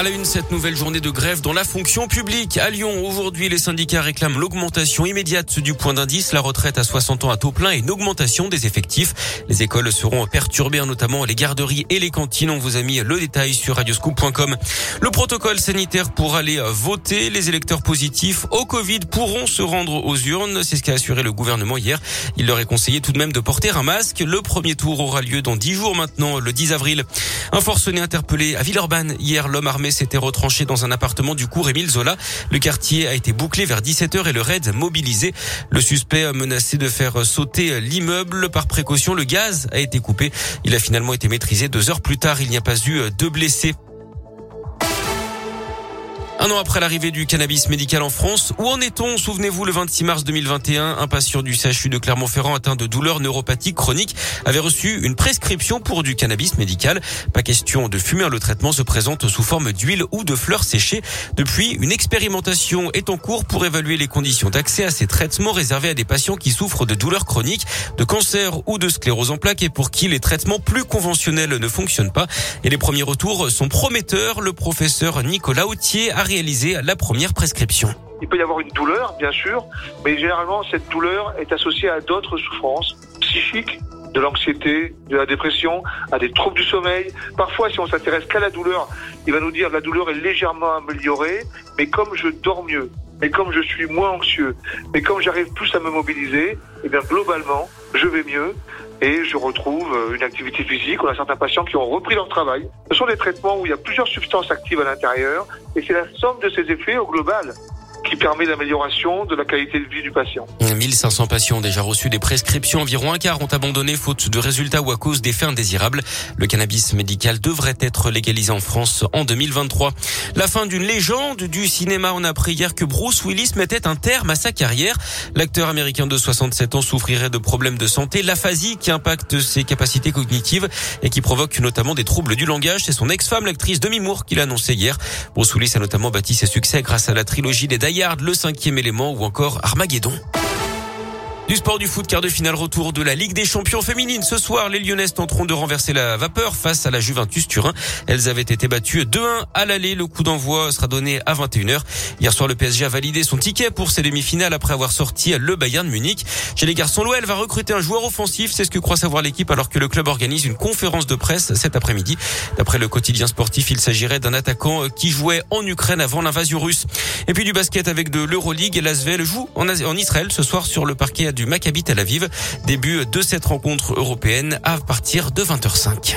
À la une, cette nouvelle journée de grève dans la fonction publique. À Lyon, aujourd'hui, les syndicats réclament l'augmentation immédiate du point d'indice, la retraite à 60 ans à taux plein et une augmentation des effectifs. Les écoles seront perturbées, notamment les garderies et les cantines. On vous a mis le détail sur radioscoop.com. Le protocole sanitaire pour aller voter. Les électeurs positifs au Covid pourront se rendre aux urnes. C'est ce qu'a assuré le gouvernement hier. Il leur est conseillé tout de même de porter un masque. Le premier tour aura lieu dans 10 jours maintenant, le 10 avril. Un forcené interpellé à Villeurbanne. Hier, l'homme armé s'était retranché dans un appartement du cours Émile Zola. Le quartier a été bouclé vers 17h et le raid mobilisé. Le suspect a menacé de faire sauter l'immeuble. Par précaution, le gaz a été coupé. Il a finalement été maîtrisé deux heures plus tard. Il n'y a pas eu de blessés. Un an après l'arrivée du cannabis médical en France, où en est-on Souvenez-vous, le 26 mars 2021, un? Patient du CHU de Clermont-Ferrand atteint de douleurs neuropathiques chroniques avait reçu une prescription pour du cannabis médical. Pas question de fumer, le traitement se présente sous forme d'huile ou de fleurs séchées. Depuis, une expérimentation est en cours pour évaluer les conditions d'accès à ces traitements réservés à des patients qui souffrent de douleurs chroniques, de cancer ou de sclérose en plaques et pour qui les traitements plus conventionnels ne fonctionnent pas. Et les premiers retours sont prometteurs. Le professeur Nicolas Autier a réaliser la première prescription. Il peut y avoir une douleur, bien sûr, mais généralement cette douleur est associée à d'autres souffrances psychiques, de l'anxiété, de la dépression, à des troubles du sommeil. Parfois, si on s'intéresse qu'à la douleur, il va nous dire la douleur est légèrement améliorée, mais comme je dors mieux, mais comme je suis moins anxieux, mais comme j'arrive plus à me mobiliser, eh bien globalement, je vais mieux et je retrouve euh, une activité physique. On a certains patients qui ont repris leur travail. Ce sont des traitements où il y a plusieurs substances actives à l'intérieur et c'est la somme de ces effets au global permet l'amélioration de la qualité de vie du patient. 1500 patients déjà reçu des prescriptions. Environ un quart ont abandonné faute de résultats ou à cause des faits indésirables. Le cannabis médical devrait être légalisé en France en 2023. La fin d'une légende du cinéma. On a appris hier que Bruce Willis mettait un terme à sa carrière. L'acteur américain de 67 ans souffrirait de problèmes de santé, l'aphasie qui impacte ses capacités cognitives et qui provoque notamment des troubles du langage. C'est son ex-femme, l'actrice Demi Moore, qui l'a annoncé hier. Bruce Willis a notamment bâti ses succès grâce à la trilogie des le cinquième élément ou encore Armageddon. Du sport du foot, quart de finale retour de la Ligue des champions féminines. Ce soir, les Lyonnaises tenteront de renverser la vapeur face à la Juventus Turin. Elles avaient été battues 2-1 à l'aller. Le coup d'envoi sera donné à 21h. Hier soir, le PSG a validé son ticket pour ses demi-finales après avoir sorti le Bayern Munich. Chez les garçons, l'OL va recruter un joueur offensif. C'est ce que croit savoir l'équipe alors que le club organise une conférence de presse cet après-midi. D'après le quotidien sportif, il s'agirait d'un attaquant qui jouait en Ukraine avant l'invasion russe. Et puis du basket avec de l'Euroleague. L'Asvel joue en Israël ce soir sur le parquet lauréat du Maccabi Tel Aviv. Début de cette rencontre européenne à partir de 20h05.